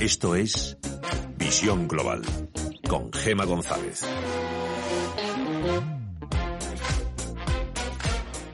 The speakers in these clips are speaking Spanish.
Esto es Visión Global con Gema González.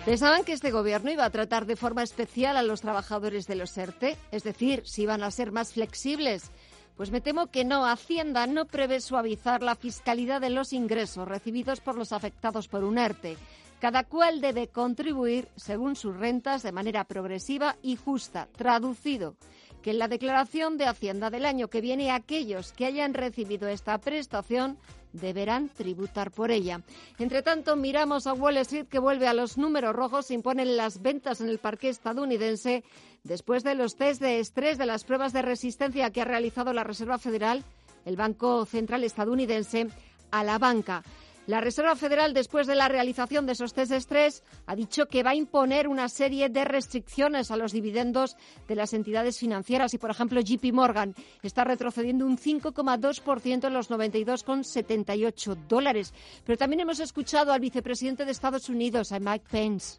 ¿Pensaban que este gobierno iba a tratar de forma especial a los trabajadores de los ERTE? Es decir, si iban a ser más flexibles. Pues me temo que no. Hacienda no prevé suavizar la fiscalidad de los ingresos recibidos por los afectados por un ERTE. Cada cual debe contribuir según sus rentas de manera progresiva y justa. Traducido, que en la declaración de Hacienda del año que viene aquellos que hayan recibido esta prestación deberán tributar por ella. Entre tanto, miramos a Wall Street que vuelve a los números rojos, imponen las ventas en el parque estadounidense después de los test de estrés de las pruebas de resistencia que ha realizado la Reserva Federal, el Banco Central estadounidense, a la banca. La Reserva Federal, después de la realización de esos test estrés, ha dicho que va a imponer una serie de restricciones a los dividendos de las entidades financieras y, por ejemplo, JP Morgan está retrocediendo un 5,2% en los 92,78 dólares. Pero también hemos escuchado al vicepresidente de Estados Unidos, a Mike Pence.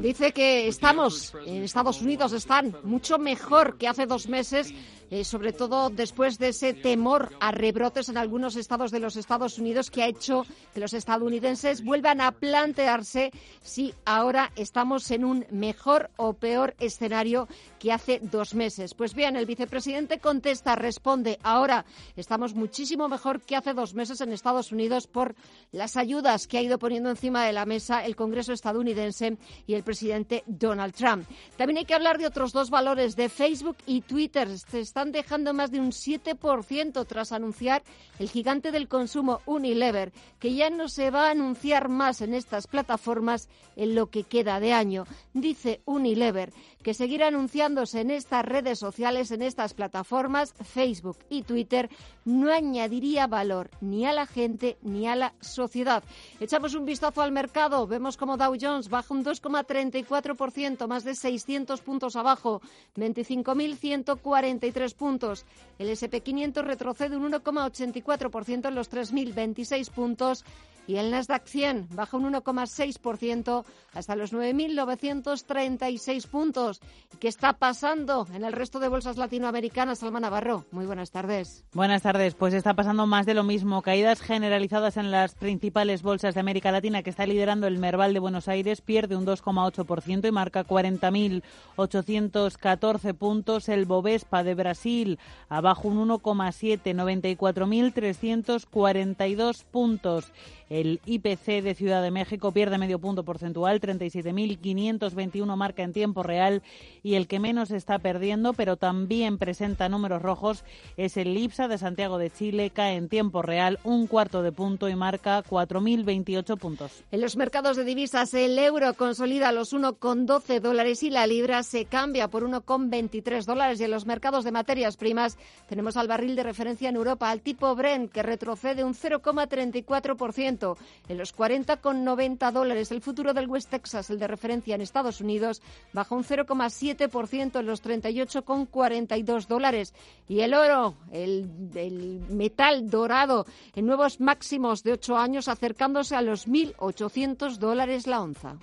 Dice que estamos, en Estados Unidos están mucho mejor que hace dos meses eh, sobre todo después de ese temor a rebrotes en algunos estados de los Estados Unidos que ha hecho que los estadounidenses vuelvan a plantearse si ahora estamos en un mejor o peor escenario que hace dos meses. Pues bien, el vicepresidente contesta, responde, ahora estamos muchísimo mejor que hace dos meses en Estados Unidos por las ayudas que ha ido poniendo encima de la mesa el Congreso estadounidense y el presidente Donald Trump. También hay que hablar de otros dos valores, de Facebook y Twitter. Se están dejando más de un 7% tras anunciar el gigante del consumo Unilever, que ya no se va a anunciar más en estas plataformas en lo que queda de año. Dice Unilever que seguir anunciándose en estas redes sociales, en estas plataformas, Facebook y Twitter, no añadiría valor ni a la gente ni a la sociedad. Echamos un vistazo al mercado, vemos como Dow Jones baja un 2,34%, más de 600 puntos abajo, 25.143 puntos. El SP500 retrocede un 1,84% en los 3.026 puntos y el Nasdaq 100 baja un 1,6% hasta los 9.936 puntos. ¿Qué está pasando en el resto de bolsas latinoamericanas, Salma Navarro? Muy buenas tardes. Buenas tardes. Pues está pasando más de lo mismo. Caídas generalizadas en las principales bolsas de América Latina que está liderando el Merval de Buenos Aires. Pierde un 2,8% y marca 40.814 puntos. El Bovespa de Brasil abajo un 1,7, 94.342 puntos. El IPC de Ciudad de México pierde medio punto porcentual, 37.521 marca en tiempo real y el que menos está perdiendo, pero también presenta números rojos, es el IPSA de Santiago de Chile, cae en tiempo real un cuarto de punto y marca 4.028 puntos. En los mercados de divisas el euro consolida los 1,12 dólares y la libra se cambia por 1,23 dólares y en los mercados de materias primas tenemos al barril de referencia en Europa, al tipo Brent, que retrocede un 0,34% en los 40,90 dólares. El futuro del West Texas, el de referencia en Estados Unidos, baja un 0,7% en los 38,42 dólares. Y el oro, el, el metal dorado, en nuevos máximos de 8 años, acercándose a los 1.800 dólares la onza.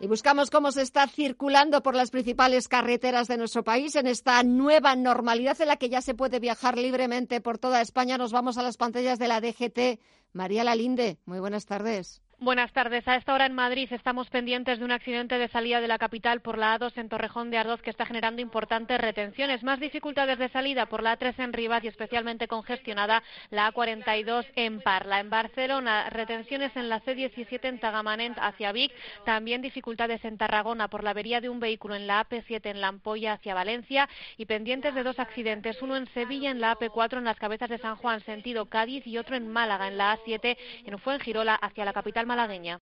Y buscamos cómo se está circulando por las principales carreteras de nuestro país en esta nueva normalidad en la que ya se puede viajar libremente por toda España. Nos vamos a las pantallas de la DGT. María Lalinde, muy buenas tardes. Buenas tardes. A esta hora en Madrid estamos pendientes de un accidente de salida de la capital por la A2 en Torrejón de Ardoz que está generando importantes retenciones. Más dificultades de salida por la A3 en Rivas y especialmente congestionada la A42 en Parla. En Barcelona, retenciones en la C17 en Tagamanent hacia Vic. También dificultades en Tarragona por la avería de un vehículo en la AP7 en Lampolla hacia Valencia y pendientes de dos accidentes. Uno en Sevilla en la AP4 en las cabezas de San Juan sentido Cádiz y otro en Málaga en la A7 en Fuengirola hacia la capital malagueña.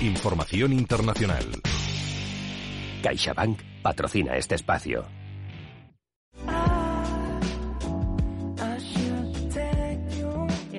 Información internacional. CaixaBank patrocina este espacio.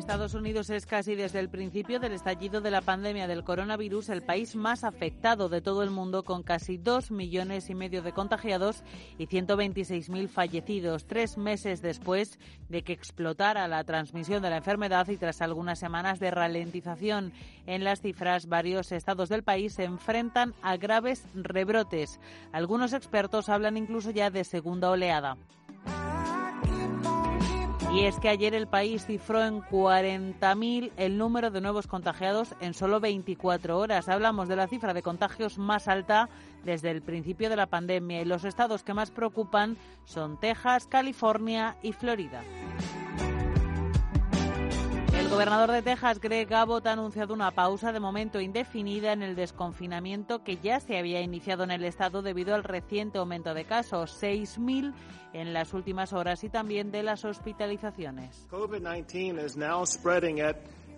Estados Unidos es casi desde el principio del estallido de la pandemia del coronavirus el país más afectado de todo el mundo con casi dos millones y medio de contagiados y 126.000 fallecidos tres meses después de que explotara la transmisión de la enfermedad y tras algunas semanas de ralentización en las cifras varios estados del país se enfrentan a graves rebrotes. Algunos expertos hablan incluso ya de segunda oleada. Y es que ayer el país cifró en 40.000 el número de nuevos contagiados en solo 24 horas. Hablamos de la cifra de contagios más alta desde el principio de la pandemia y los estados que más preocupan son Texas, California y Florida. El gobernador de Texas, Greg Abbott, ha anunciado una pausa de momento indefinida en el desconfinamiento que ya se había iniciado en el estado debido al reciente aumento de casos, 6.000 en las últimas horas y también de las hospitalizaciones.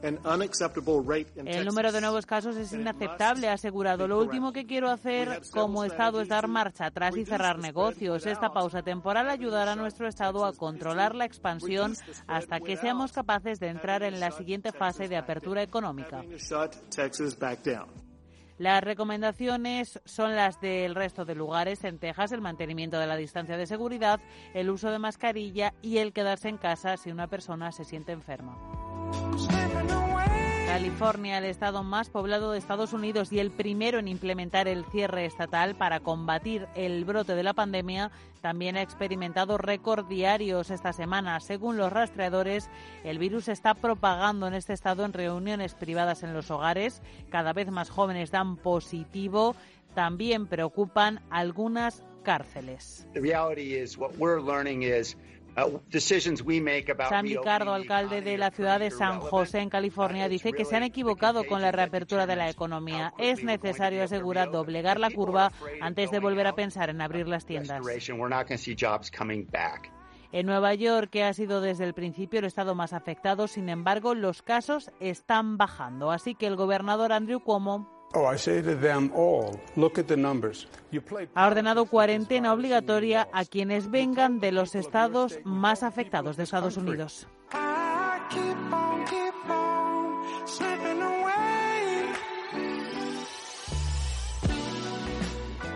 El número de nuevos casos es inaceptable, ha asegurado. Lo último que quiero hacer como Estado es dar marcha atrás y cerrar negocios. Esta pausa temporal ayudará a nuestro Estado a controlar la expansión hasta que seamos capaces de entrar en la siguiente fase de apertura económica. Las recomendaciones son las del resto de lugares en Texas, el mantenimiento de la distancia de seguridad, el uso de mascarilla y el quedarse en casa si una persona se siente enferma. California, el estado más poblado de Estados Unidos y el primero en implementar el cierre estatal para combatir el brote de la pandemia, también ha experimentado récord diarios esta semana. Según los rastreadores, el virus está propagando en este estado en reuniones privadas en los hogares. Cada vez más jóvenes dan positivo. También preocupan algunas cárceles. Uh, Sam Ricardo, alcalde de la ciudad de San José, en California, dice que se han equivocado con la reapertura de la economía. Es necesario, asegurar, doblegar la curva antes de volver a pensar en abrir las tiendas. En Nueva York, que ha sido desde el principio el estado más afectado, sin embargo, los casos están bajando. Así que el gobernador Andrew Cuomo ha ordenado cuarentena obligatoria a quienes vengan de los estados más afectados de Estados Unidos.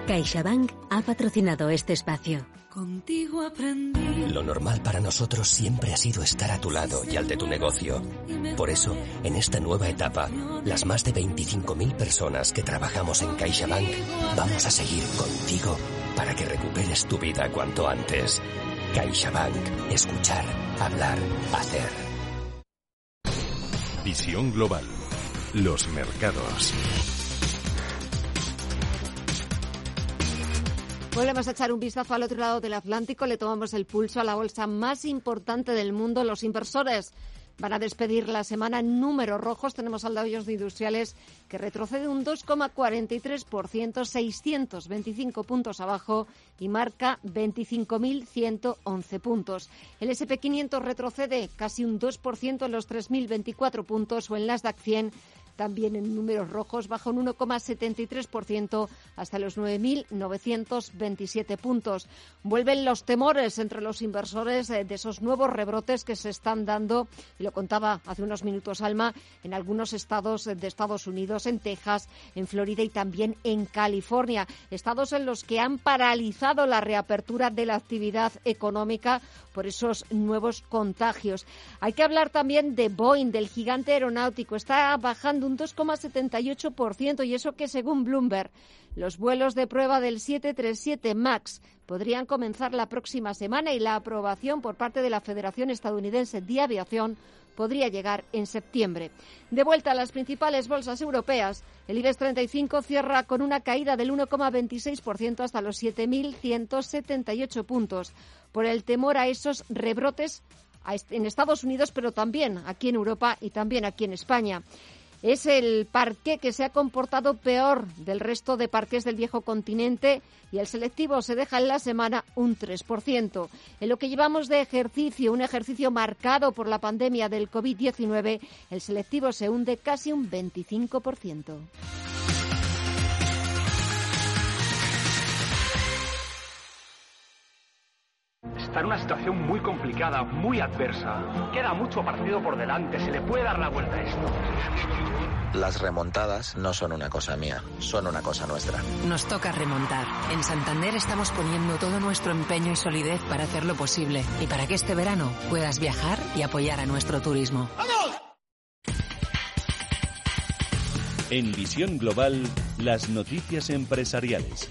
CaixaBank ha patrocinado este espacio. Contigo aprendí. Lo normal para nosotros siempre ha sido estar a tu lado y al de tu negocio. Por eso, en esta nueva etapa, las más de 25.000 personas que trabajamos en CaixaBank vamos a seguir contigo para que recuperes tu vida cuanto antes. CaixaBank. Escuchar, hablar, hacer. Visión global. Los mercados. Volvemos a echar un vistazo al otro lado del Atlántico, le tomamos el pulso a la bolsa más importante del mundo. Los inversores van a despedir la semana en números rojos. Tenemos al Dow Jones de Industriales que retrocede un 2,43%, 625 puntos abajo y marca 25.111 puntos. El SP500 retrocede casi un 2% en los 3.024 puntos o en las DAC 100 también en números rojos, baja un 1,73% hasta los 9.927 puntos. Vuelven los temores entre los inversores eh, de esos nuevos rebrotes que se están dando, y lo contaba hace unos minutos Alma, en algunos estados de Estados Unidos, en Texas, en Florida y también en California. Estados en los que han paralizado la reapertura de la actividad económica por esos nuevos contagios. Hay que hablar también de Boeing, del gigante aeronáutico. Está bajando un 2,78% y eso que según Bloomberg los vuelos de prueba del 737 MAX podrían comenzar la próxima semana y la aprobación por parte de la Federación Estadounidense de Aviación podría llegar en septiembre. De vuelta a las principales bolsas europeas, el IBEX 35 cierra con una caída del 1,26% hasta los 7.178 puntos por el temor a esos rebrotes en Estados Unidos, pero también aquí en Europa y también aquí en España. Es el parque que se ha comportado peor del resto de parques del viejo continente y el selectivo se deja en la semana un 3%. En lo que llevamos de ejercicio, un ejercicio marcado por la pandemia del COVID-19, el selectivo se hunde casi un 25%. Está en una situación muy complicada, muy adversa. Queda mucho partido por delante, se le puede dar la vuelta a esto. Las remontadas no son una cosa mía, son una cosa nuestra. Nos toca remontar. En Santander estamos poniendo todo nuestro empeño y solidez para hacerlo posible y para que este verano puedas viajar y apoyar a nuestro turismo. ¡Vamos! En Visión Global, las noticias empresariales.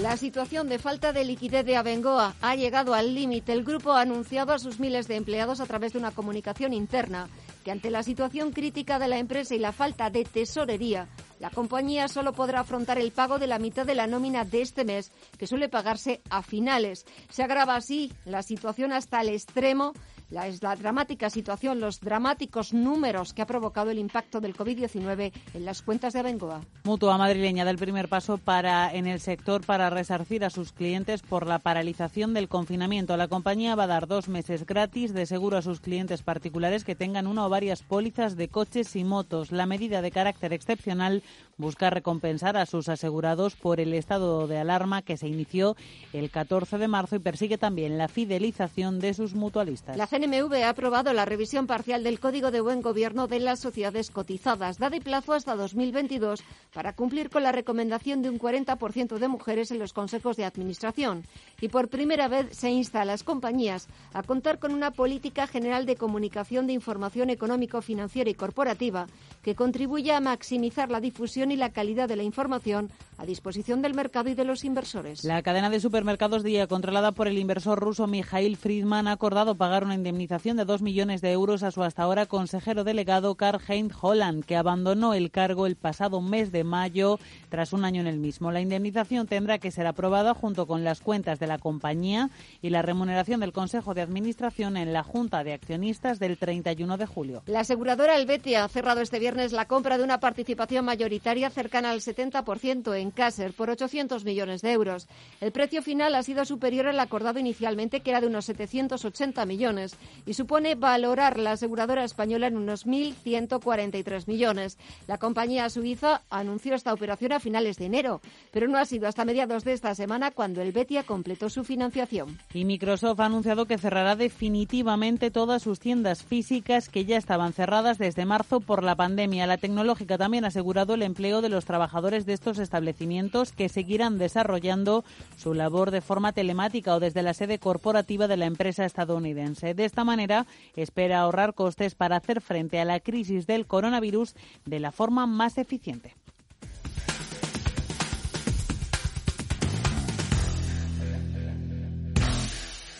La situación de falta de liquidez de Abengoa ha llegado al límite. El grupo ha anunciado a sus miles de empleados a través de una comunicación interna que ante la situación crítica de la empresa y la falta de tesorería, la compañía solo podrá afrontar el pago de la mitad de la nómina de este mes, que suele pagarse a finales. Se agrava así la situación hasta el extremo la, dramática situación, los dramáticos números que ha provocado el impacto del COVID-19 en las cuentas de Abengoa. Mutua madrileña da el primer paso para en el sector para resarcir a sus clientes por la paralización del confinamiento. La compañía va a dar dos meses gratis de seguro a sus clientes particulares que tengan una o varias pólizas de coches y motos. La medida de carácter excepcional busca recompensar a sus asegurados por el estado de alarma que se inició el 14 de marzo y persigue también la fidelización de sus mutualistas. CNMV ha aprobado la revisión parcial del Código de Buen Gobierno de las sociedades cotizadas. Da de plazo hasta 2022 para cumplir con la recomendación de un 40% de mujeres en los consejos de administración. Y por primera vez se insta a las compañías a contar con una política general de comunicación de información económico, financiera y corporativa que contribuya a maximizar la difusión y la calidad de la información a disposición del mercado y de los inversores. La cadena de supermercados Día, controlada por el inversor ruso Mikhail Friedman, ha acordado pagar una indemnización de dos millones de euros a su hasta ahora consejero delegado Karl-Heinz Holland, que abandonó el cargo el pasado mes de mayo tras un año en el mismo. La indemnización tendrá que ser aprobada junto con las cuentas de la compañía y la remuneración del Consejo de Administración en la Junta de Accionistas del 31 de julio. La aseguradora Helvetia ha cerrado este viernes la compra de una participación mayoritaria cercana al 70% en Caser por 800 millones de euros. El precio final ha sido superior al acordado inicialmente, que era de unos 780 millones, y supone valorar la aseguradora española en unos 1.143 millones. La compañía suiza anunció esta operación a finales de enero, pero no ha sido hasta mediados de esta semana cuando el Betia completó su financiación. Y Microsoft ha anunciado que cerrará definitivamente todas sus tiendas físicas que ya estaban cerradas desde marzo por la pandemia. La tecnológica también ha asegurado el empleo de los trabajadores de estos establecimientos que seguirán desarrollando su labor de forma telemática o desde la sede corporativa de la empresa estadounidense. De esta manera, espera ahorrar costes para hacer frente a la crisis del coronavirus de la forma más eficiente.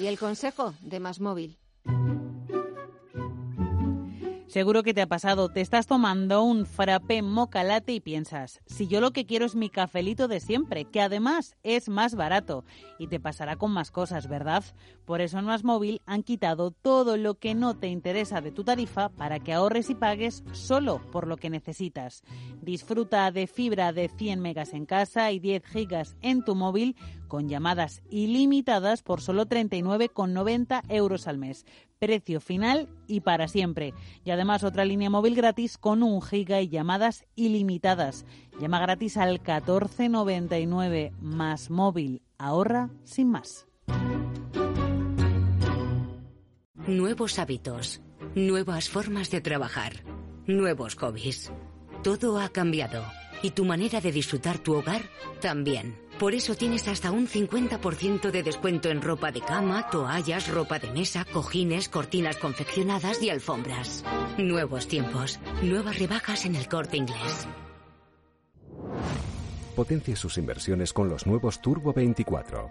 Y el consejo de Más Móvil. Seguro que te ha pasado, te estás tomando un frappé moca latte y piensas, si yo lo que quiero es mi cafelito de siempre, que además es más barato, y te pasará con más cosas, ¿verdad? Por eso en Más Móvil han quitado todo lo que no te interesa de tu tarifa para que ahorres y pagues solo por lo que necesitas. Disfruta de fibra de 100 megas en casa y 10 gigas en tu móvil con llamadas ilimitadas por solo 39,90 euros al mes precio final y para siempre. Y además otra línea móvil gratis con un giga y llamadas ilimitadas. Llama gratis al 1499 más móvil. Ahorra sin más. Nuevos hábitos, nuevas formas de trabajar, nuevos hobbies. Todo ha cambiado. Y tu manera de disfrutar tu hogar también. Por eso tienes hasta un 50% de descuento en ropa de cama, toallas, ropa de mesa, cojines, cortinas confeccionadas y alfombras. Nuevos tiempos, nuevas rebajas en el corte inglés. Potencia sus inversiones con los nuevos Turbo 24.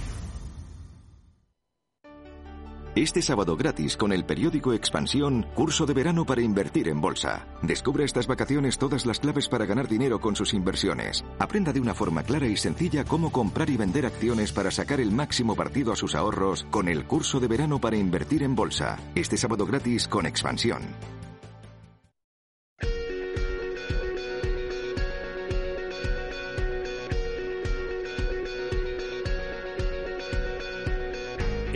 Este sábado gratis con el periódico Expansión, curso de verano para invertir en bolsa. Descubra estas vacaciones todas las claves para ganar dinero con sus inversiones. Aprenda de una forma clara y sencilla cómo comprar y vender acciones para sacar el máximo partido a sus ahorros con el curso de verano para invertir en bolsa. Este sábado gratis con Expansión.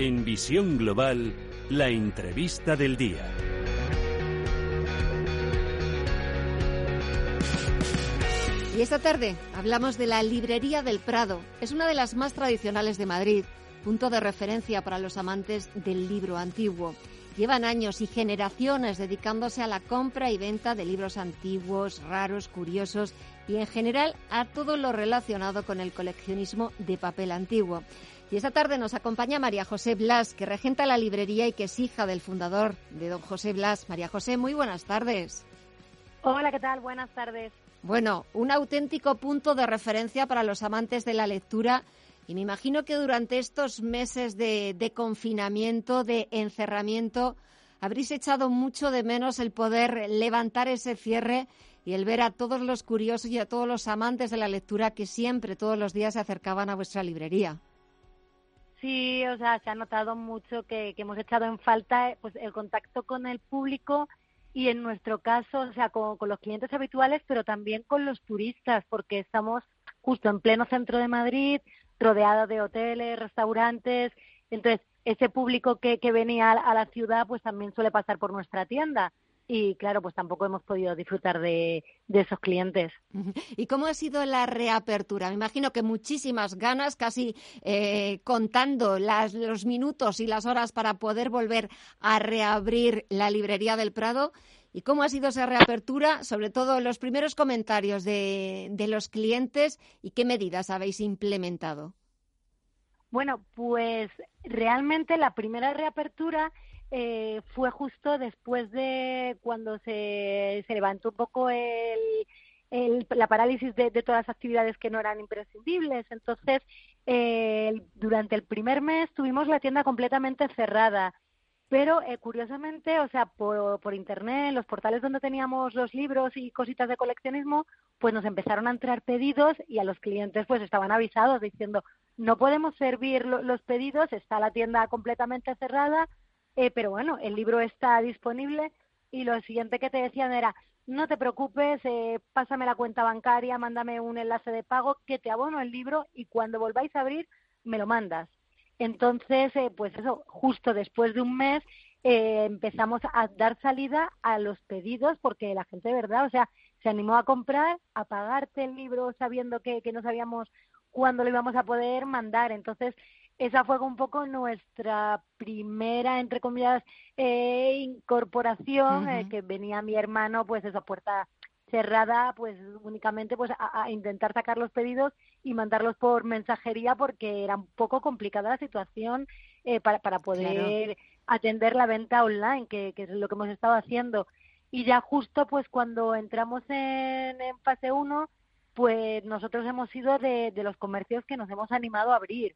En Visión Global, la entrevista del día. Y esta tarde hablamos de la Librería del Prado. Es una de las más tradicionales de Madrid, punto de referencia para los amantes del libro antiguo. Llevan años y generaciones dedicándose a la compra y venta de libros antiguos, raros, curiosos y en general a todo lo relacionado con el coleccionismo de papel antiguo. Y esta tarde nos acompaña María José Blas, que regenta la librería y que es hija del fundador de don José Blas. María José, muy buenas tardes. Hola, ¿qué tal? Buenas tardes. Bueno, un auténtico punto de referencia para los amantes de la lectura y me imagino que durante estos meses de, de confinamiento, de encerramiento, habréis echado mucho de menos el poder levantar ese cierre y el ver a todos los curiosos y a todos los amantes de la lectura que siempre, todos los días, se acercaban a vuestra librería. Sí, o sea, se ha notado mucho que, hemos echado en falta pues el contacto con el público y en nuestro caso, o sea, con, los clientes habituales, pero también con los turistas, porque estamos justo en pleno centro de Madrid, rodeado de hoteles, restaurantes, entonces ese público que, que venía a la ciudad pues también suele pasar por nuestra tienda y claro, pues tampoco hemos podido disfrutar de, esos clientes. ¿Y cómo ha sido la reapertura? Me imagino que muchísimas ganas, casi eh, contando las, los minutos y las horas para poder volver a reabrir la librería del Prado. ¿Y cómo ha sido esa reapertura? Sobre todo los primeros comentarios de, de los clientes y qué medidas habéis implementado. Bueno, pues realmente la primera reapertura eh, fue justo después de cuando se, se levantó un poco el, el, la parálisis de, todas las actividades que no eran imprescindibles. Entonces, eh, durante el primer mes tuvimos la tienda completamente cerrada. Pero eh, curiosamente, o sea, por, por internet, los portales donde teníamos los libros y cositas de coleccionismo, pues nos empezaron a entrar pedidos y a los clientes pues estaban avisados diciendo no podemos servir los pedidos, está la tienda completamente cerrada, eh, pero bueno, el libro está disponible y lo siguiente que te decían era, no te preocupes, eh, pásame la cuenta bancaria, mándame un enlace de pago que te abono el libro y cuando volváis a abrir me lo mandas. Entonces, eh, pues eso, justo después de un mes empezamos a dar salida a los pedidos porque la gente de verdad, o sea, se animó a comprar, a pagarte el libro sabiendo que, que no sabíamos cuándo lo íbamos a poder mandar. Entonces, esa fue un poco nuestra primera, entre comillas, eh, incorporación, eh, que venía mi hermano, pues esa puerta cerrada, pues únicamente pues a, intentar sacar los pedidos y mandarlos por mensajería porque era un poco complicada la situación eh, para, para poder atender la venta online, que, que, es lo que hemos estado haciendo. Y ya justo pues cuando entramos en, en fase 1, pues nosotros hemos sido de, de los comercios que nos hemos animado a abrir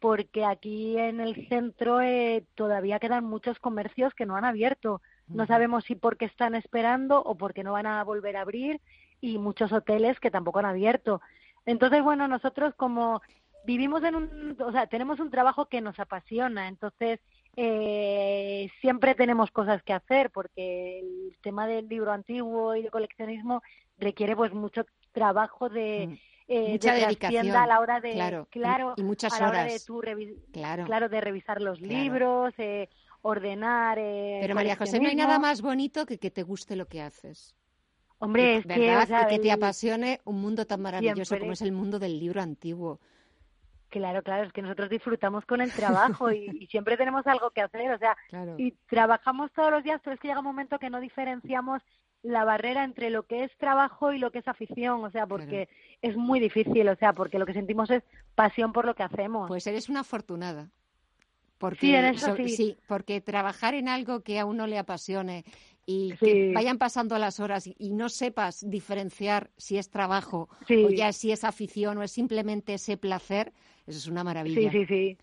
porque aquí en el centro eh, todavía quedan muchos comercios que no han abierto. No sabemos si porque están esperando o porque no van a volver a abrir y muchos hoteles que tampoco han abierto. Entonces, bueno, nosotros como vivimos en un, o sea, tenemos un trabajo que nos apasiona, entonces eh, siempre tenemos cosas que hacer porque el tema del libro antiguo y de coleccionismo requiere pues mucho trabajo de eh, Mucha de dedicación, a la hora de claro, claro y, muchas a la hora horas. de tu Claro. claro de revisar los libros eh, ordenar eh, Pero María José, no hay nada más bonito que que te guste lo que haces. hombre es que ¿verdad? o sea, y que te apasione un mundo tan maravilloso Siempre. como es el mundo del libro antiguo. Claro, claro, es que nosotros disfrutamos con el trabajo y, y siempre tenemos algo que hacer, o sea, Claro. y trabajamos todos los días, pero es que llega un momento que no diferenciamos la barrera entre lo que es trabajo y lo que es afición, o sea, porque es muy difícil, o sea, porque lo que sentimos es pasión por lo que hacemos. Pues eres una afortunada. Porque, Sí, en eso so- sí. porque trabajar en algo que a uno le apasione y Sí. que vayan pasando las horas y, y no sepas diferenciar si es trabajo Sí. o ya si es afición o es simplemente ese placer, eso es una maravilla. Sí, sí, sí.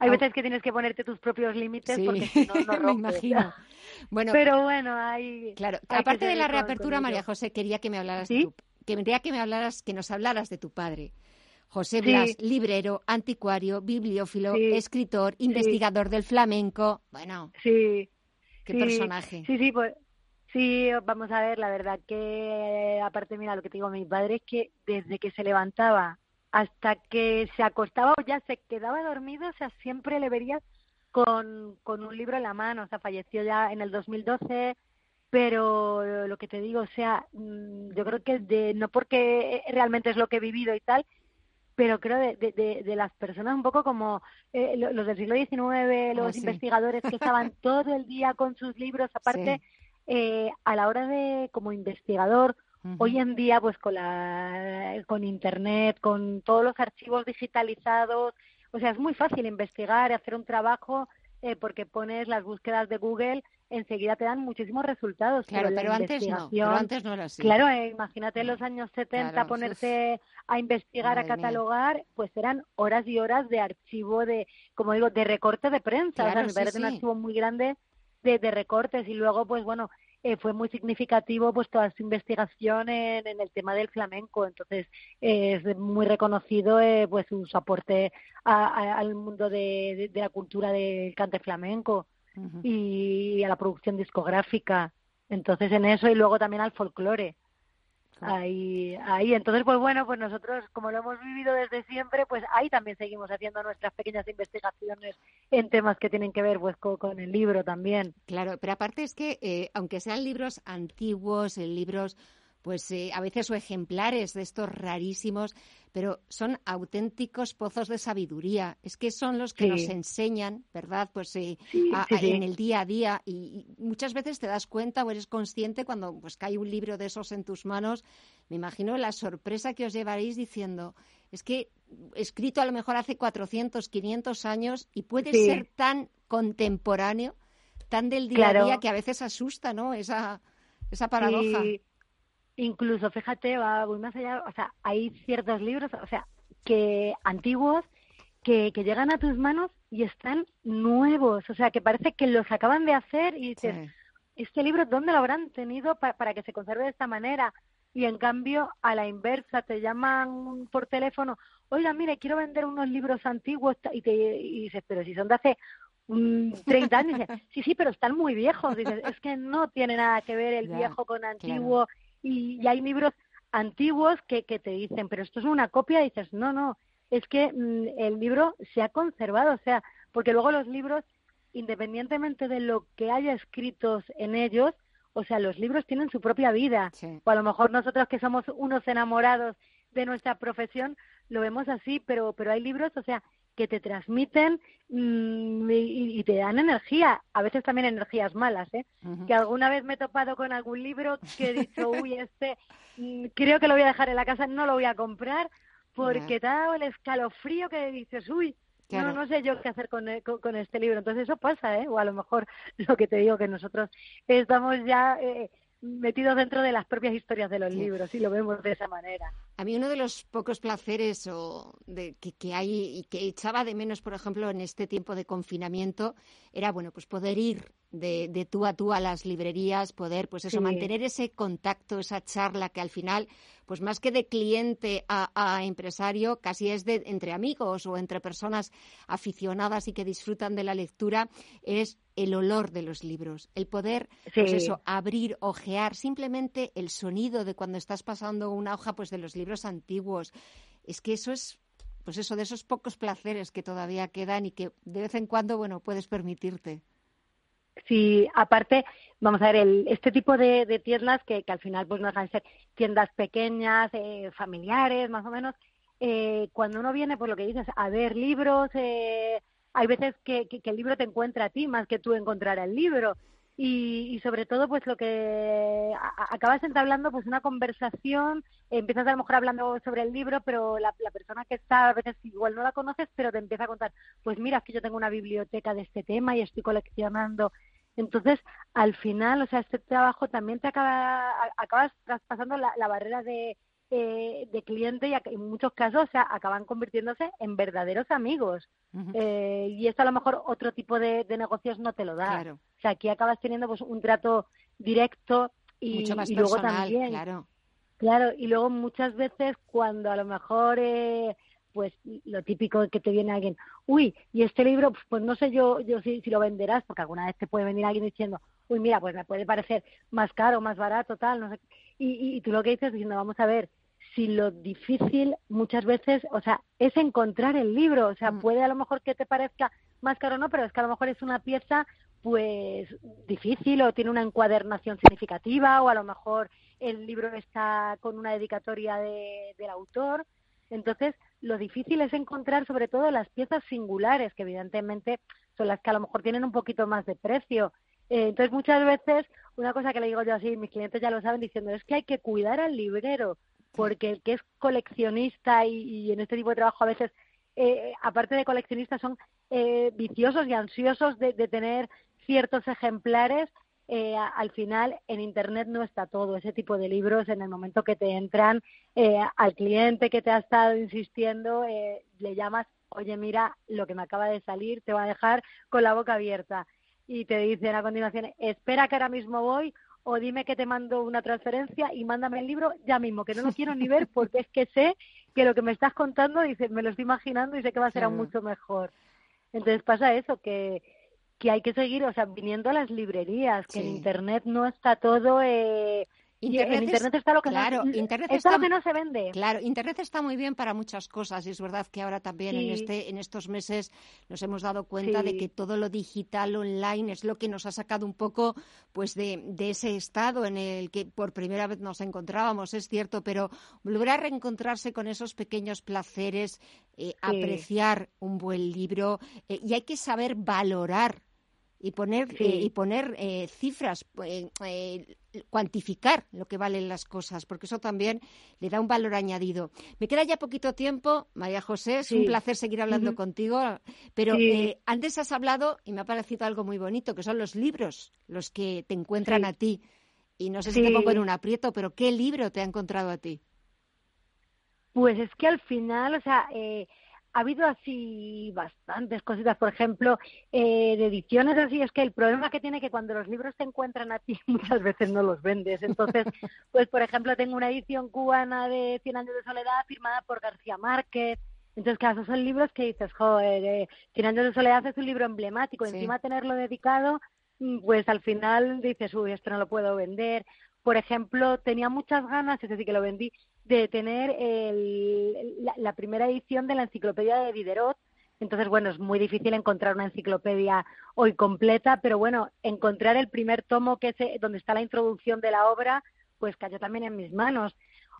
Hay veces que tienes que ponerte tus propios límites Sí, porque si no, no me imagino. Bueno, Pero bueno, hay... Claro, hay aparte de la reapertura. María José, quería que me hablaras ¿Sí? tu, quería que me hablaras, que nos hablaras de tu padre. José Sí. Blas, librero, anticuario, bibliófilo, escritor, investigador del flamenco. Bueno, Sí. qué personaje. Sí, sí, pues sí, vamos a ver, la verdad que aparte mira lo que te digo, mi padre es que desde que se levantaba hasta que se acostaba o ya se quedaba dormido, o sea, siempre le verías con, con un libro en la mano, o sea, falleció ya en el 2012, pero lo que te digo, o sea, mm, yo creo que de, no porque realmente es lo que he vivido y tal, pero creo de, de, las personas un poco como eh, lo- los del siglo XIX, los Ah, sí. investigadores que estaban todo el día con sus libros, aparte, eh, a la hora de, como investigador, hoy en día, pues con, la, con Internet, con todos los archivos digitalizados, o sea, es muy fácil investigar y hacer un trabajo eh, porque pones las búsquedas de Google, enseguida te dan muchísimos resultados. Claro, la pero antes no, pero antes no era así. Claro, eh, imagínate en los años 70 Claro, ponerse a investigar, a mía. catalogar, pues eran horas y horas de archivo de, como digo, de recorte de prensa. o sea, Claro, me sí, parece un sí. archivo muy grande de, de recortes y luego, pues bueno, eh, fue muy significativo pues toda su investigación en, en el tema del flamenco. Entonces eh, es muy reconocido eh, pues su, aporte a- a- al mundo de, de- de la cultura del cante flamenco y a la producción discográfica. Entonces en eso y luego también al folclore. Ahí, ahí. Entonces, pues bueno, pues nosotros, como lo hemos vivido desde siempre, pues ahí también seguimos haciendo nuestras pequeñas investigaciones en temas que tienen que ver pues co- con, el libro también. Claro, pero aparte es que, eh, aunque sean libros antiguos, libros, pues eh, a veces o ejemplares de estos rarísimos, pero son auténticos pozos de sabiduría. Es que son los que Sí. nos enseñan, ¿verdad? Pues eh, Sí, a- sí, a- sí. en el día a día y, y muchas veces te das cuenta o eres consciente cuando pues cae un libro de esos en tus manos. Me imagino la sorpresa que os llevaréis diciendo, es que escrito a lo mejor hace 400, 500 años y puede Sí. ser tan contemporáneo, tan del día a día que a veces asusta, ¿no? Esa, esa paradoja. Y incluso, fíjate, va, voy más allá, o sea, hay ciertos libros, o sea, que antiguos que, que llegan a tus manos y están nuevos, o sea, que parece que los acaban de hacer y dices, este libro, ¿dónde lo habrán tenido pa- para que se conserve de esta manera? Y en cambio, a la inversa, te llaman por teléfono, oiga, mire, quiero vender unos libros antiguos, y, te, y dices, pero si son de hace mm, 30 años, y dices, sí, sí, pero están muy viejos, dices, es que no tiene nada que ver el Ya, viejo con antiguo, y, y hay libros antiguos que, que te dicen, pero esto es una copia, y dices, no, no, es que mm, el libro se ha conservado, o sea, porque luego los libros, independientemente de lo que haya escritos en ellos, o sea, los libros tienen su propia vida. O a lo mejor nosotros que somos unos enamorados de nuestra profesión lo vemos así, pero pero hay libros, o sea, que te transmiten mm, y, y te dan energía, a veces también energías malas, ¿eh? Que alguna vez me he topado con algún libro que he dicho, uy, este mm, creo que lo voy a dejar en la casa, no lo voy a comprar porque te ha dado el escalofrío que dices, uy, Claro. no, no sé yo qué hacer con, e- con, con este libro. Entonces eso pasa, ¿eh? O a lo mejor lo que te digo, que nosotros estamos ya eh, metidos dentro de las propias historias de los libros y lo vemos de esa manera. A mí uno de los pocos placeres o de, que, que hay y que echaba de menos, por ejemplo, en este tiempo de confinamiento, era bueno, pues poder ir de, de tú a tú a las librerías, poder, pues eso, Sí. mantener ese contacto, esa charla que al final, pues más que de cliente a, a empresario, casi es de entre amigos o entre personas aficionadas y que disfrutan de la lectura, es el olor de los libros, el poder, pues eso, abrir, ojear, simplemente el sonido de cuando estás pasando una hoja, pues de los libros antiguos. Es que eso es, pues eso, de esos pocos placeres que todavía quedan y que de vez en cuando, bueno, puedes permitirte. Sí, aparte, vamos a ver, el, este tipo de, tiendas que, que, al final pues no dejan de ser tiendas pequeñas, eh, familiares, más o menos, eh, cuando uno viene, pues lo que dices, a ver libros, eh, hay veces que, el libro te encuentra a ti más que tú encontrar el libro. Y, sobre todo, pues lo que acabas entablando, pues una conversación, empiezas a lo mejor hablando sobre el libro, pero la, persona que está, a veces igual no la conoces, pero te empieza a contar, pues mira, es que yo tengo una biblioteca de este tema y estoy coleccionando. Entonces, al final, o sea, este trabajo también te acaba, acabas traspasando la barrera de, eh, de cliente y en muchos casos o sea, acaban convirtiéndose en verdaderos amigos. eh, y esto a lo mejor otro tipo de, negocios no te lo da. O sea, aquí acabas teniendo pues un trato directo y, luego también. Claro. claro, y luego muchas veces cuando a lo mejor eh, pues lo típico que te viene alguien, uy, y este libro, pues, pues no sé yo, yo si, si, lo venderás, porque alguna vez te puede venir alguien diciendo, uy, mira, pues me puede parecer más caro, más barato, tal, no sé. Y, y, tú lo que dices diciendo, vamos a ver, si lo difícil muchas veces, o sea, es encontrar el libro, o sea, mm. puede a lo mejor que te parezca más caro o no, pero es que a lo mejor es una pieza pues difícil o tiene una encuadernación significativa o a lo mejor el libro está con una dedicatoria de, del autor. Entonces, lo difícil es encontrar sobre todo las piezas singulares, que evidentemente son las que a lo mejor tienen un poquito más de precio. Eh, entonces, muchas veces, una cosa que le digo yo así, mis clientes ya lo saben, diciendo, es que hay que cuidar al librero, porque el que es coleccionista y, en este tipo de trabajo a veces, eh, aparte de coleccionistas, son eh, viciosos y ansiosos de, tener ciertos ejemplares. Eh, al final en internet no está todo ese tipo de libros en el momento que te entran al cliente que te ha estado insistiendo le llamas oye mira lo que me acaba de salir te va a dejar con la boca abierta y te dicen a continuación espera que ahora mismo voy o dime que te mando una transferencia y mándame el libro ya mismo, que no lo quiero ni ver porque es que sé que lo que me estás contando, dice, me lo estoy imaginando y sé que va a ser aún mucho mejor. Entonces pasa eso, que, que hay que seguir, o sea, viniendo a las librerías, que en Internet no está todo... Eh, Internet, está lo que claro, no, Internet está, lo que no se vende. Claro, Internet está muy bien para muchas cosas y es verdad que ahora también en este en estos meses nos hemos dado cuenta de que todo lo digital online es lo que nos ha sacado un poco pues de, de ese estado en el que por primera vez nos encontrábamos, es cierto, pero volver a reencontrarse con esos pequeños placeres, eh, apreciar un buen libro eh, y hay que saber valorar y poner eh, y poner eh, cifras eh, cuantificar lo que valen las cosas porque eso también le da un valor añadido. Me queda ya poquito tiempo María José es un placer seguir hablando contigo pero antes has hablado y me ha parecido algo muy bonito que son los libros los que te encuentran a ti. Y no sé si te pongo en un aprieto pero qué libro te ha encontrado a ti pues es que al final o sea ha habido así bastantes cositas, por ejemplo, eh, de ediciones así, es que el problema que tiene que cuando los libros te encuentran a ti muchas veces no los vendes. Entonces, pues por ejemplo, tengo una edición cubana de Cien años de soledad firmada por García Márquez. Entonces, claro, son libros que dices, joder, eh, Cien años de soledad es un libro emblemático, encima tenerlo dedicado, mm, pues al final dices, uy, esto no lo puedo vender. Por ejemplo, tenía muchas ganas, es decir, que lo vendí, de tener la, primera edición de la enciclopedia de Diderot. Entonces, bueno, es muy difícil encontrar una enciclopedia hoy completa, pero bueno, encontrar el primer tomo que es donde está la introducción de la obra, pues cayó también en mis manos.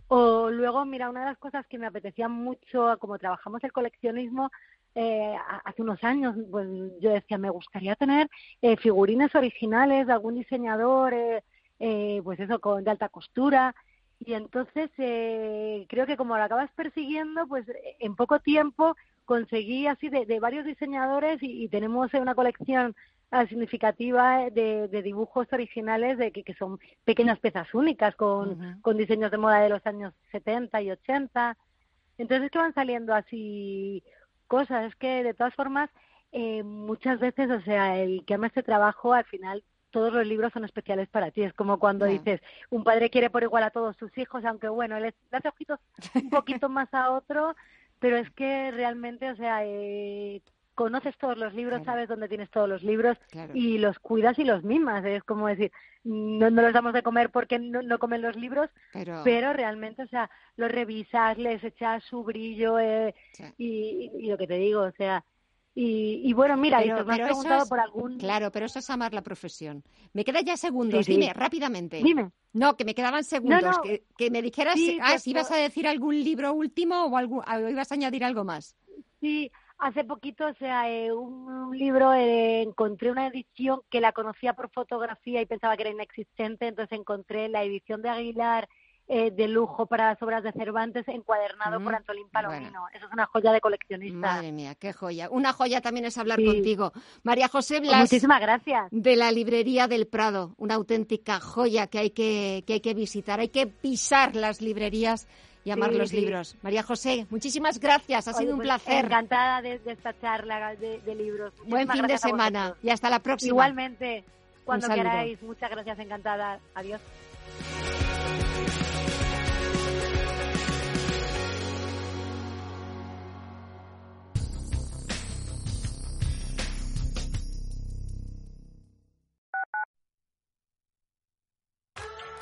O luego, mira, una de las cosas que me apetecía mucho, como trabajamos el coleccionismo, eh, hace unos años, pues yo decía, me gustaría tener eh, figurines originales de algún diseñador, eh, eh, pues eso, con de alta costura, y entonces eh, creo que como lo acabas persiguiendo, pues en poco tiempo conseguí así de, varios diseñadores y, tenemos una colección ah, significativa de, dibujos originales de que, son pequeñas piezas únicas con, con diseños de moda de los años 70 y 80. Entonces que van saliendo así cosas, es que de todas formas eh, muchas veces, o sea, el que ama este trabajo al final todos los libros son especiales para ti. Es como cuando dices, un padre quiere por igual a todos sus hijos, aunque bueno, él le hace ojitos un poquito más a otro, pero es que realmente, o sea, eh, conoces todos los libros, sabes dónde tienes todos los libros y los cuidas y los mimas. Es como decir, no, no los damos de comer porque no, no comen los libros, pero... realmente, o sea, los revisas, les echas su brillo eh, y, y, lo que te digo, o sea, y, bueno, mira, pero, me has preguntado por algún... Claro, pero eso es amar la profesión. Me quedan ya segundos, dime, rápidamente. Dime. No, que me quedaban segundos, Que, que, me dijeras ah, si ibas a decir algún libro último o, algún, o ibas a añadir algo más. Sí, hace poquito, o sea, eh, un, libro, eh, encontré una edición que la conocía por fotografía y pensaba que era inexistente, entonces encontré la edición de Aguilar eh, de lujo para las obras de Cervantes encuadernado por mm, Antolín Palomino. Eso es una joya de coleccionista. Madre mía, qué joya. Una joya también es hablar contigo. María José Blas. muchísimas gracias. De la librería del Prado, una auténtica joya que hay que, que, hay que visitar. Hay que pisar las librerías y amar los libros. María José, muchísimas gracias, ha sido un pues, placer. Encantada de, esta charla de, libros. Buen fin de semana y hasta la próxima. Igualmente, cuando queráis. Muchas gracias, encantada. Adiós.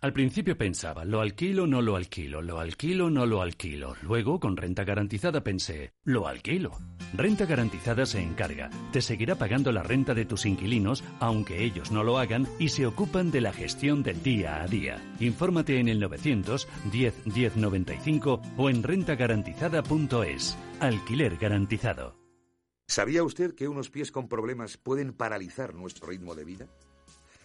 Al principio pensaba, lo alquilo, no lo alquilo, lo alquilo, no lo alquilo. Luego, con renta garantizada pensé, lo alquilo. Renta garantizada se encarga, te seguirá pagando la renta de tus inquilinos, aunque ellos no lo hagan, y se ocupan de la gestión del día a día. Infórmate en el 900 10 10 95 o en rentagarantizada.es. Alquiler garantizado. ¿Sabía usted que unos pies con problemas pueden paralizar nuestro ritmo de vida?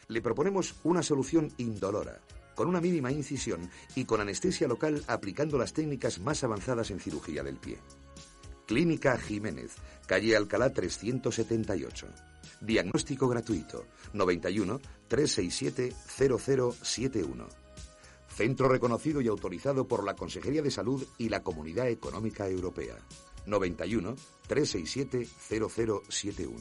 Le proponemos una solución indolora con una mínima incisión y con anestesia local aplicando las técnicas más avanzadas en cirugía del pie. Clínica Jiménez, calle Alcalá 378. Diagnóstico gratuito 91 367 0071. Centro reconocido y autorizado por la Consejería de Salud y la Comunidad Económica Europea. 91 367 0071.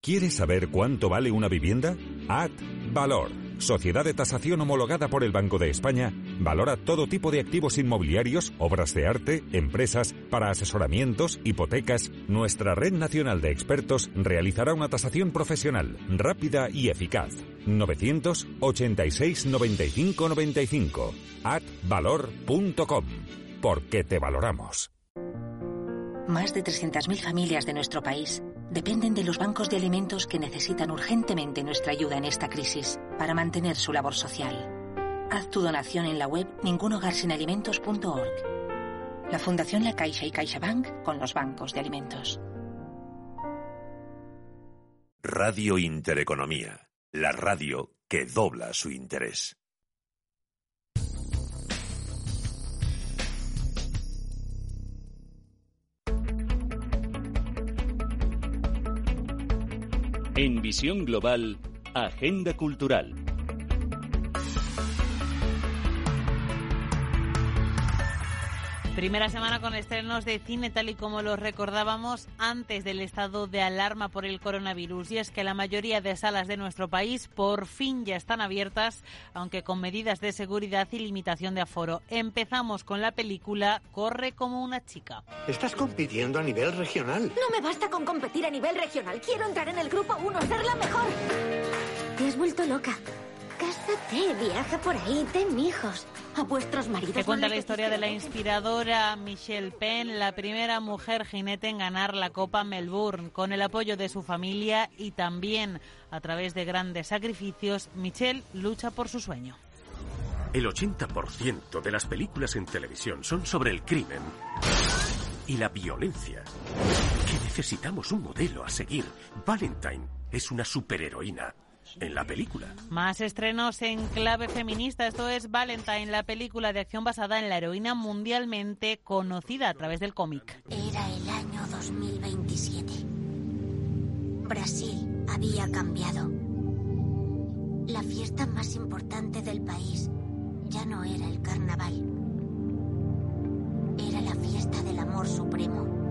¿Quieres saber cuánto vale una vivienda? Ad Valor sociedad de tasación homologada por el Banco de España, valora todo tipo de activos inmobiliarios, obras de arte, empresas, para asesoramientos, hipotecas. Nuestra red nacional de expertos realizará una tasación profesional, rápida y eficaz. 986 95 95 atvalor.com Porque te valoramos. Más de 300.000 familias de nuestro país dependen de los bancos de alimentos que necesitan urgentemente nuestra ayuda en esta crisis para mantener su labor social. Haz tu donación en la web ningunogarsinalimentos.org. La Fundación La Caixa y CaixaBank con los bancos de alimentos. Radio Intereconomía, la radio que dobla su interés. En Visión Global, Agenda Cultural. Primera semana con estrenos de cine tal y como los recordábamos antes del estado de alarma por el coronavirus. Y es que la mayoría de salas de nuestro país por fin ya están abiertas, aunque con medidas de seguridad y limitación de aforo. Empezamos con la película Corre como una chica. Estás compitiendo a nivel regional. No me basta con competir a nivel regional. Quiero entrar en el grupo 1, ser la mejor. Te has vuelto loca. Cásate, viaja por ahí, ten hijos. A vuestros maridos. Te cuenta la historia de la inspiradora Michelle Penn, la primera mujer jinete en ganar la Copa Melbourne. Con el apoyo de su familia y también a través de grandes sacrificios, Michelle lucha por su sueño. El 80% de las películas en televisión son sobre el crimen y la violencia. Que necesitamos un modelo a seguir. Valentine es una superheroína en la película. Más estrenos en clave feminista. Esto es Valentine, la película de acción basada en la heroína mundialmente conocida a través del cómic. Era el año 2027. Brasil había cambiado. La fiesta más importante del país ya no era el carnaval. Era la fiesta del amor supremo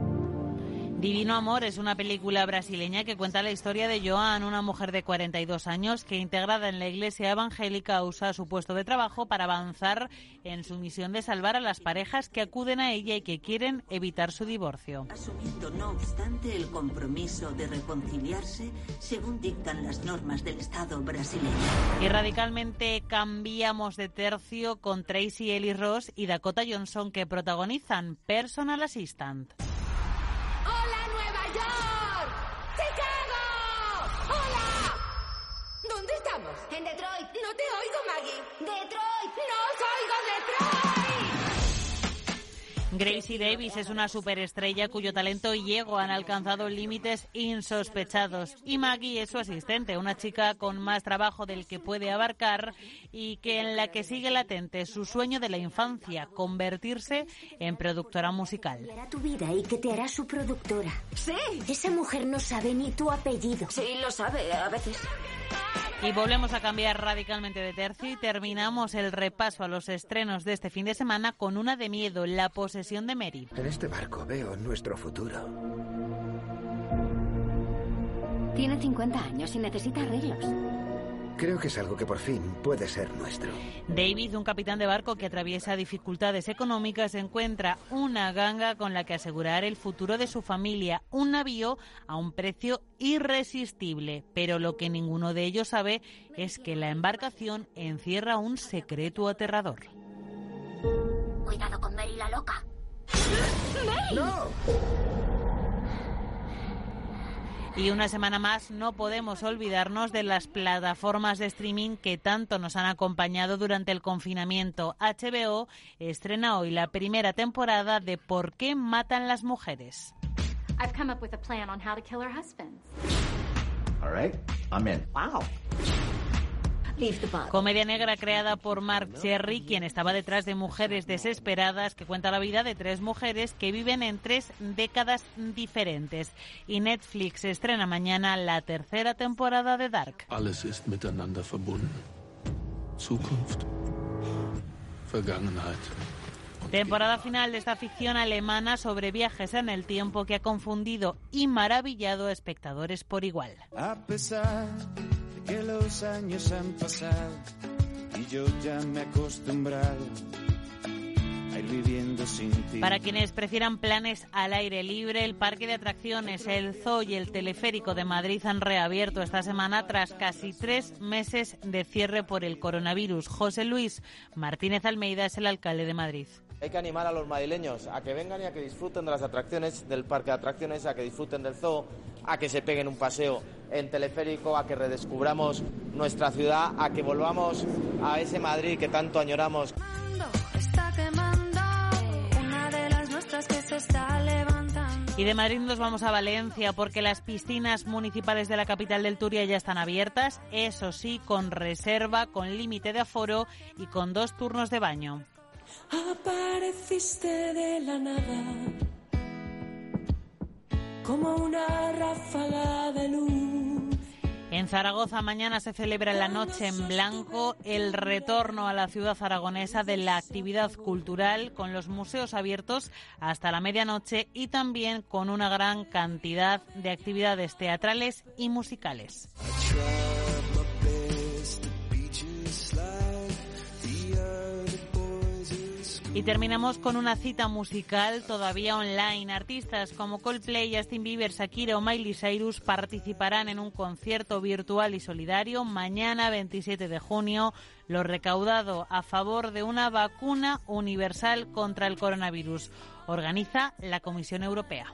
Divino Amor es una película brasileña que cuenta la historia de Joan, una mujer de 42 años que integrada en la iglesia evangélica usa su puesto de trabajo para avanzar en su misión de salvar a las parejas que acuden a ella y que quieren evitar su divorcio. Asumiendo no obstante el compromiso de reconciliarse según dictan las normas del Estado brasileño. Y radicalmente cambiamos de tercio con Tracy Ellis Ross y Dakota Johnson que protagonizan Personal Assistant. ¡Hola, Nueva York! ¡Chicago! ¡Hola! ¿Dónde estamos? En Detroit. No te oigo, Maggie. Detroit. ¡No os oigo, Detroit! Gracie Davis es una superestrella cuyo talento y ego han alcanzado límites insospechados. Y Maggie es su asistente, una chica con más trabajo del que puede abarcar y que en la que sigue latente su sueño de la infancia, convertirse en productora musical. Hará tu vida y que te hará su productora. Sí. Esa mujer no sabe ni tu apellido. Sí, lo sabe, a veces. Y volvemos a cambiar radicalmente de tercio y terminamos el repaso a los estrenos de este fin de semana con una de miedo, La posesión de Mary. En este barco veo nuestro futuro. Tiene 50 años y necesita arreglos. Creo que es algo que por fin puede ser nuestro. David, un capitán de barco que atraviesa dificultades económicas, encuentra una ganga con la que asegurar el futuro de su familia, un navío a un precio irresistible. Pero lo que ninguno de ellos sabe es que la embarcación encierra un secreto aterrador. Cuidado con Mary la loca. ¡No! Y una semana más no podemos olvidarnos de las plataformas de streaming que tanto nos han acompañado durante el confinamiento. HBO estrena hoy la primera temporada de ¿Por qué matan las mujeres? I've come up with a plan on how to kill her husbands. All right, I'm in. Wow. Comedia negra creada por Mark Cherry, quien estaba detrás de Mujeres Desesperadas, que cuenta la vida de tres mujeres que viven en tres décadas diferentes. Y Netflix estrena mañana la tercera temporada de Dark. Alles ist miteinander verbunden. Zukunft, Vergangenheit. Temporada final de esta ficción alemana sobre viajes en el tiempo que ha confundido y maravillado a espectadores por igual. A pesar de que los años han pasado y yo ya me he acostumbrado a ir viviendo sin ti. Para quienes prefieran planes al aire libre, el parque de atracciones, el zoo y el teleférico de Madrid han reabierto esta semana tras casi tres meses de cierre por el coronavirus. José Luis Martínez Almeida es el alcalde de Madrid. Hay que animar a los madrileños a que vengan y a que disfruten de las atracciones del parque de atracciones, a que disfruten del zoo, a que se peguen un paseo en teleférico, a que redescubramos nuestra ciudad, a que volvamos a ese Madrid que tanto añoramos. Está quemando una de las nuestras que se está levantando. Y de Madrid nos vamos a Valencia porque las piscinas municipales de la capital del Turia ya están abiertas, eso sí, con reserva, con límite de aforo y con dos turnos de baño. Apareciste de la nada como una ráfaga de luz. En Zaragoza mañana se celebra la Noche en Blanco, el retorno a la ciudad aragonesa de la actividad cultural con los museos abiertos hasta la medianoche y también con una gran cantidad de actividades teatrales y musicales. Y terminamos con una cita musical todavía online. Artistas como Coldplay, Justin Bieber, Shakira o Miley Cyrus participarán en un concierto virtual y solidario mañana 27 de junio. Lo recaudado a favor de una vacuna universal contra el coronavirus. Organiza la Comisión Europea.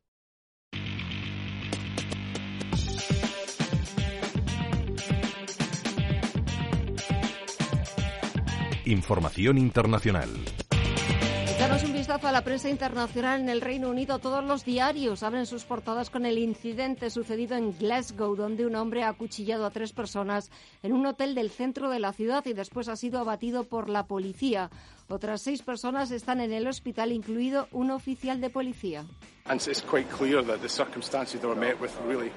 Información internacional. Echamos un vistazo a la prensa internacional en el Reino Unido. Todos los diarios abren sus portadas con el incidente sucedido en Glasgow, donde un hombre ha acuchillado a tres personas en un hotel del centro de la ciudad y después ha sido abatido por la policía. Otras seis personas están en el hospital, incluido un oficial de policía.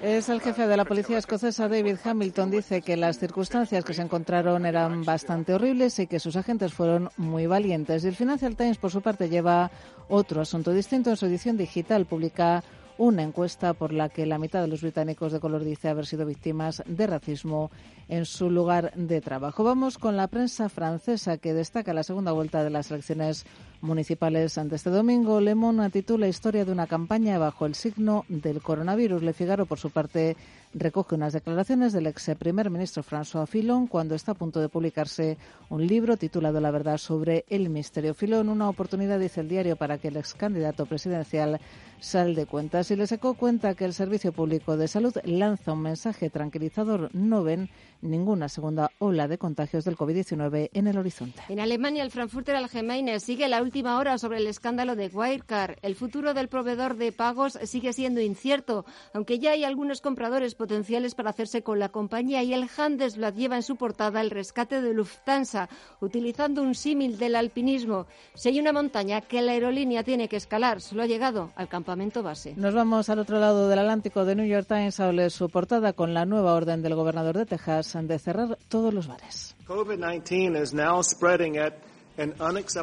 Es el jefe de la policía escocesa, David Hamilton, dice que las circunstancias que se encontraron eran bastante horribles y que sus agentes fueron muy valientes. Y el Financial Times, por su parte, lleva otro asunto distinto. En su edición digital publica una encuesta por la que la mitad de los británicos de color dice haber sido víctimas de racismo en su lugar de trabajo. Vamos con la prensa francesa que destaca la segunda vuelta de las elecciones municipales ante este domingo. Le Monde titula Historia de una campaña bajo el signo del coronavirus. Le Figaro, por su parte, recoge unas declaraciones del ex primer ministro François Fillon cuando está a punto de publicarse un libro titulado La verdad sobre el misterio. Fillon, una oportunidad, dice el diario, para que el ex candidato presidencial sal de cuentas. Y le sacó cuenta que el Servicio Público de Salud lanza un mensaje tranquilizador. No ven ninguna segunda ola de contagios del COVID-19 en el horizonte. En Alemania, el Frankfurter Allgemeine sigue la última hora sobre el escándalo de Wirecard. El futuro del proveedor de pagos sigue siendo incierto, aunque ya hay algunos compradores potenciales para hacerse con la compañía y el Handelsblatt lleva en su portada el rescate de Lufthansa, utilizando un símil del alpinismo. Si hay una montaña que la aerolínea tiene que escalar, solo ha llegado al campamento base. Nos vamos al otro lado del Atlántico de New York Times a oler su portada con la nueva orden del gobernador de Texas de cerrar todos los bares.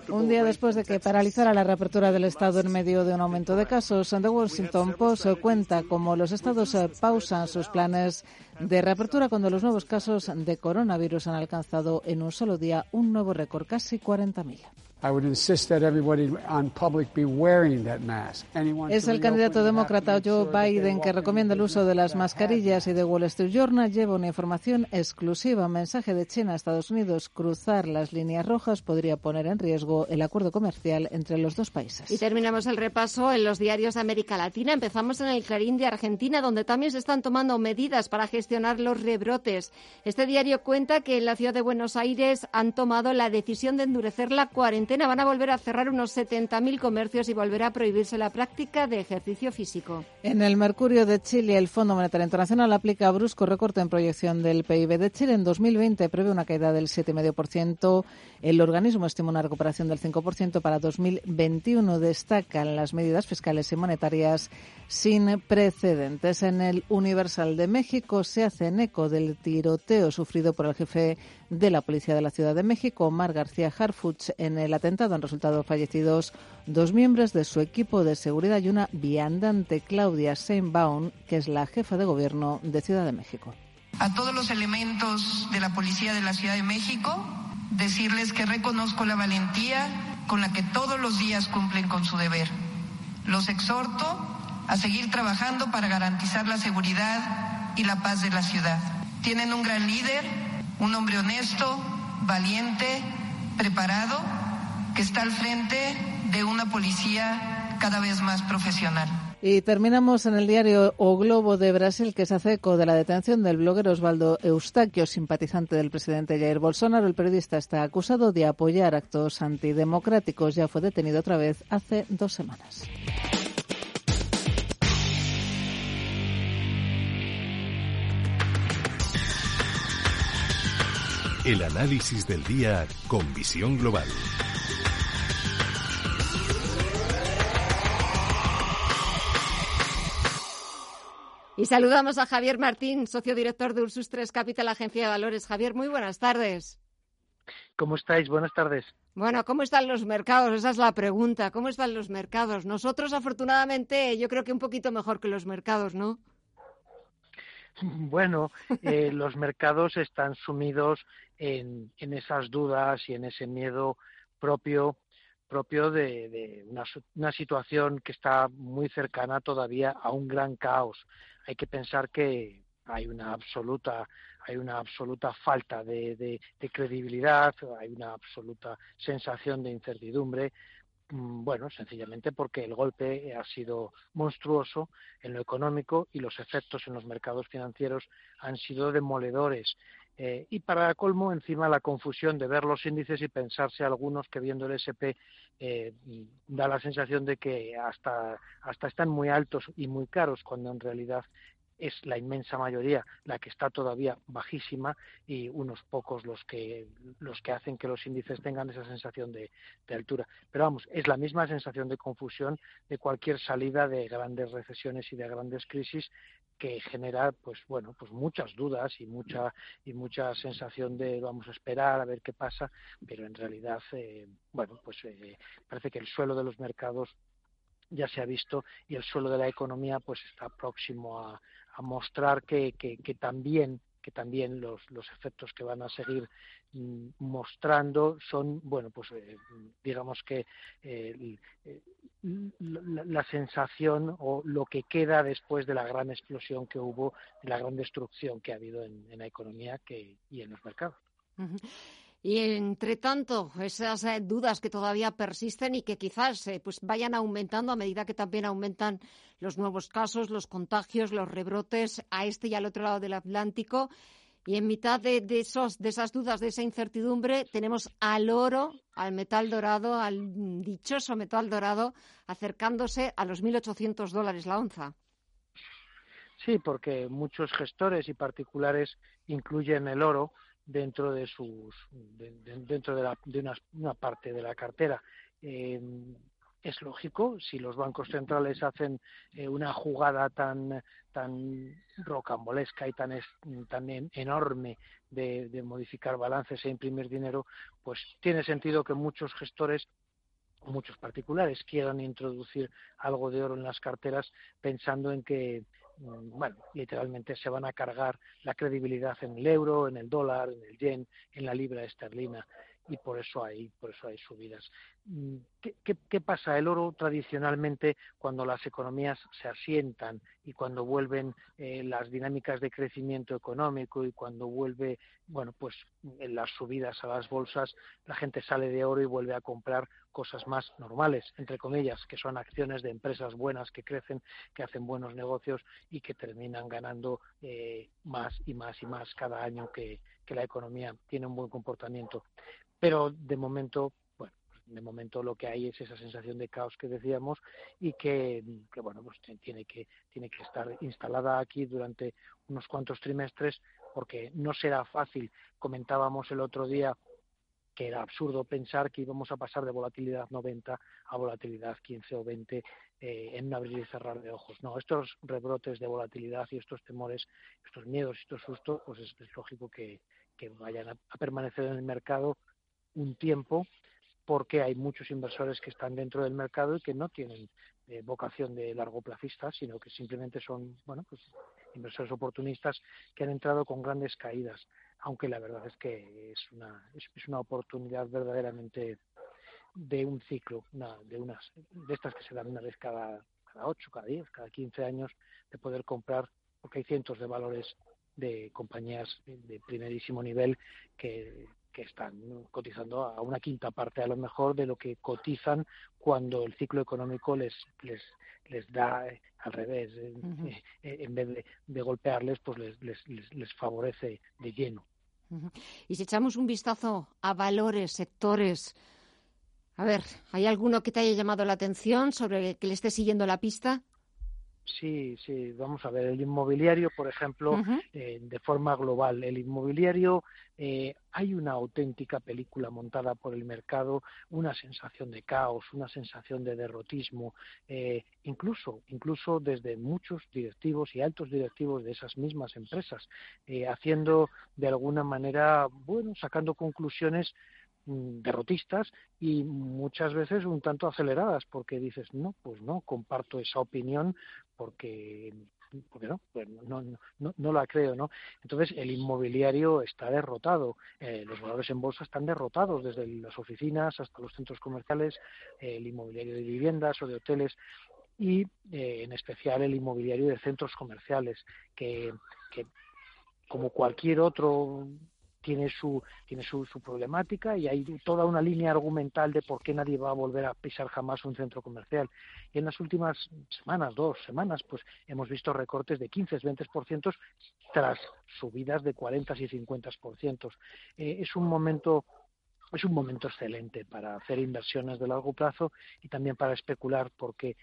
Un día después de que paralizara la reapertura del Estado en medio de un aumento de casos, The Washington Post cuenta cómo los estados pausan sus planes de reapertura cuando los nuevos casos de coronavirus han alcanzado en un solo día un nuevo récord, casi 40.000. Es el candidato demócrata Joe Biden que recomienda el uso de las mascarillas y The Wall Street Journal lleva una información exclusiva. Mensaje de China a Estados Unidos. Cruzar las líneas rojas podría poner en riesgo el acuerdo comercial entre los dos países. Y terminamos el repaso en los diarios de América Latina. Empezamos en el Clarín de Argentina, donde también se están tomando medidas para gestionar los rebrotes. Este diario cuenta que en la ciudad de Buenos Aires han tomado la decisión de endurecer la cuarentena van a volver a cerrar unos 70.000 comercios y volverá a prohibirse la práctica de ejercicio físico. En el Mercurio de Chile, el Fondo Monetario Internacional aplica brusco recorte en proyección del PIB de Chile. En 2020 prevé una caída del 7,5%. El organismo estima una recuperación del 5% para 2021. Destacan las medidas fiscales y monetarias sin precedentes. En el Universal de México se hacen eco del tiroteo sufrido por el jefe de la Policía de la Ciudad de México, Omar García Harfuch. En el atentado han resultado fallecidos dos miembros de su equipo de seguridad y una viandante, Claudia Seinbaum, que es la jefa de gobierno de Ciudad de México. A todos los elementos de la Policía de la Ciudad de México, decirles que reconozco la valentía con la que todos los días cumplen con su deber. Los exhorto a seguir trabajando para garantizar la seguridad y la paz de la ciudad. Tienen un gran líder, un hombre honesto, valiente, preparado, que está al frente de una policía cada vez más profesional. Y terminamos en el diario O Globo de Brasil, que se hace eco de la detención del bloguero Osvaldo Eustaquio, simpatizante del presidente Jair Bolsonaro. El periodista está acusado de apoyar actos antidemocráticos. Ya fue detenido otra vez hace dos semanas. El análisis del día con visión global. Y saludamos a Javier Martín, socio director de Ursus 3 Capital, Agencia de Valores. Javier, muy buenas tardes. ¿Cómo estáis? Buenas tardes. Bueno, ¿cómo están los mercados? Esa es la pregunta. ¿Cómo están los mercados? Nosotros, afortunadamente, yo creo que un poquito mejor que los mercados, ¿no? Bueno, eh, los mercados están sumidos en, en, esas dudas y en ese miedo propio propio de, una, situación que está muy cercana todavía a un gran caos. Hay que pensar que hay una absoluta hay una absoluta falta de, credibilidad, hay una absoluta sensación de incertidumbre, bueno, sencillamente porque el golpe ha sido monstruoso en lo económico y los efectos en los mercados financieros han sido demoledores. Eh, y para colmo, encima la confusión de ver los índices y pensarse algunos que viendo el SP eh, da la sensación de que hasta, hasta están muy altos y muy caros, cuando en realidad es la inmensa mayoría la que está todavía bajísima y unos pocos los que los que hacen que los índices tengan esa sensación de, de, altura. Pero vamos, es la misma sensación de confusión de cualquier salida de grandes recesiones y de grandes crisis que genera pues bueno pues muchas dudas y mucha y mucha sensación de vamos a esperar a ver qué pasa pero en realidad eh, bueno pues eh, parece que el suelo de los mercados ya se ha visto y el suelo de la economía pues está próximo a, a mostrar que, que, también que también los, los efectos que van a seguir mm, mostrando son, bueno, pues eh, digamos que eh, la, sensación o lo que queda después de la gran explosión que hubo, de la gran destrucción que ha habido en, la economía que, y en los mercados. Y entre tanto, esas eh, dudas que todavía persisten y que quizás eh, pues vayan aumentando a medida que también aumentan los nuevos casos, los contagios, los rebrotes a este y al otro lado del Atlántico. Y en mitad de, esas dudas, de esa incertidumbre, tenemos al oro, al metal dorado, al dichoso metal dorado, acercándose a los 1.800 dólares la onza. Sí, porque muchos gestores y particulares incluyen el oro dentro de sus de, de, dentro de, la, de una, parte de la cartera. Eh, es lógico si los bancos centrales hacen eh, una jugada tan tan rocambolesca y tan también enorme de, de modificar balances e imprimir dinero pues tiene sentido que muchos gestores muchos particulares quieran introducir algo de oro en las carteras pensando en que bueno, literalmente se van a cargar la credibilidad en el euro, en el dólar, en el yen, en la libra esterlina y por eso hay, por eso hay subidas. ¿Qué, qué, qué pasa? El oro tradicionalmente cuando las economías se asientan y cuando vuelven eh, las dinámicas de crecimiento económico y cuando vuelve, bueno, pues las subidas a las bolsas, la gente sale de oro y vuelve a comprar cosas más normales, entre comillas, que son acciones de empresas buenas que crecen, que hacen buenos negocios y que terminan ganando eh, más y más y más cada año que, que la economía tiene un buen comportamiento. Pero de momento, bueno, de momento lo que hay es esa sensación de caos que decíamos y que, bueno, pues tiene que, tiene que estar instalada aquí durante unos cuantos trimestres porque no será fácil. Comentábamos el otro día que era absurdo pensar que íbamos a pasar de volatilidad 90 a volatilidad 15 o 20 eh, en un abrir y cerrar de ojos. No, estos rebrotes de volatilidad y estos temores, estos miedos y estos sustos, pues es, es lógico que, que vayan a, permanecer en el mercado un tiempo porque hay muchos inversores que están dentro del mercado y que no tienen eh, vocación de largo plazista, sino que simplemente son, bueno, pues inversores oportunistas que han entrado con grandes caídas aunque la verdad es que es una, es, es una oportunidad verdaderamente de un ciclo, una, de unas de estas que se dan una vez cada, cada 8, cada 10, cada 15 años, de poder comprar, porque hay cientos de valores de compañías de primerísimo nivel que, que están cotizando a una quinta parte a lo mejor de lo que cotizan cuando el ciclo económico les les les da eh, al revés uh -huh. eh, en vez de, de, golpearles pues les, les, les, les favorece de lleno uh -huh. y si echamos un vistazo a valores sectores a ver hay alguno que te haya llamado la atención sobre el que le esté siguiendo la pista Sí, sí, vamos a ver, el inmobiliario, por ejemplo, eh, de forma global, el inmobiliario, eh, hay una auténtica película montada por el mercado, una sensación de caos, una sensación de derrotismo, eh, incluso, incluso desde muchos directivos y altos directivos de esas mismas empresas, eh, haciendo de alguna manera, bueno, sacando conclusiones derrotistas y muchas veces un tanto aceleradas porque dices no pues no comparto esa opinión porque porque no pues no, no, no, no la creo no entonces el inmobiliario está derrotado eh, los valores en bolsa están derrotados desde las oficinas hasta los centros comerciales el inmobiliario de viviendas o de hoteles y eh, en especial el inmobiliario de centros comerciales que, que como cualquier otro tiene su tiene su, su problemática y hay toda una línea argumental de por qué nadie va a volver a pisar jamás un centro comercial. Y en las últimas semanas, dos semanas, pues hemos visto recortes de 15, 20% tras subidas de 40 y 50%. Eh, es un momento es un momento excelente para hacer inversiones de largo plazo y también para especular porque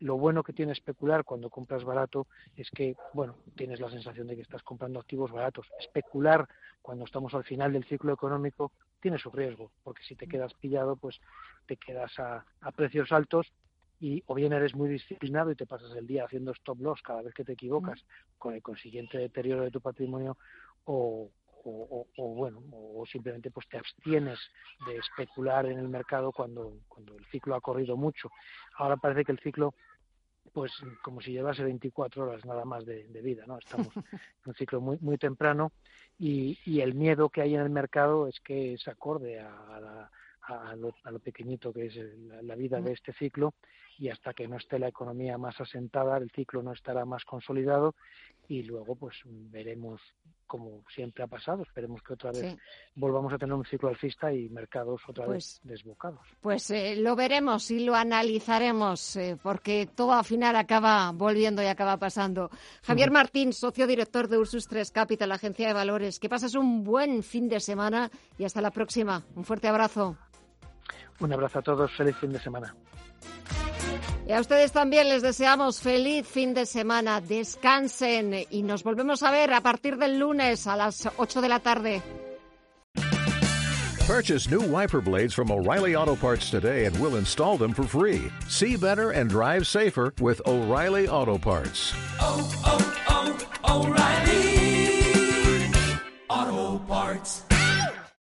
lo bueno que tiene especular cuando compras barato es que, bueno, tienes la sensación de que estás comprando activos baratos. Especular cuando estamos al final del ciclo económico tiene su riesgo, porque si te quedas pillado, pues te quedas a, a precios altos y o bien eres muy disciplinado y te pasas el día haciendo stop loss cada vez que te equivocas, con el consiguiente deterioro de tu patrimonio, o, o, bueno, o simplemente pues te abstienes de especular en el mercado cuando, cuando el ciclo ha corrido mucho. Ahora parece que el ciclo pues como si llevase 24 horas nada más de, de vida, ¿no? Estamos en un ciclo muy muy temprano y, y el miedo que hay en el mercado es que es acorde a, a la- a lo, a lo pequeñito que es la, la vida de este ciclo y hasta que no esté la economía más asentada el ciclo no estará más consolidado y luego pues veremos como siempre ha pasado esperemos que otra vez Sí. volvamos a tener un ciclo alcista y mercados otra Pues- vez desbocados Pues eh, lo veremos y lo analizaremos, eh, porque todo al final acaba volviendo y acaba pasando. Javier. Martín, socio director de Ursus 3 Capital, agencia de valores. Que pases un buen fin de semana y hasta la próxima. Un fuerte abrazo. un abrazo a todos feliz fin de semana Y a ustedes también les deseamos feliz fin de semana. Descansen y nos volvemos a ver a partir del lunes a las 8 de la tarde. Purchase new wiper blades from O'Reilly Auto Parts today and we'll install them for free. See better and drive safer with O'Reilly Auto Parts. oh, oh, O'Reilly. Auto Parts.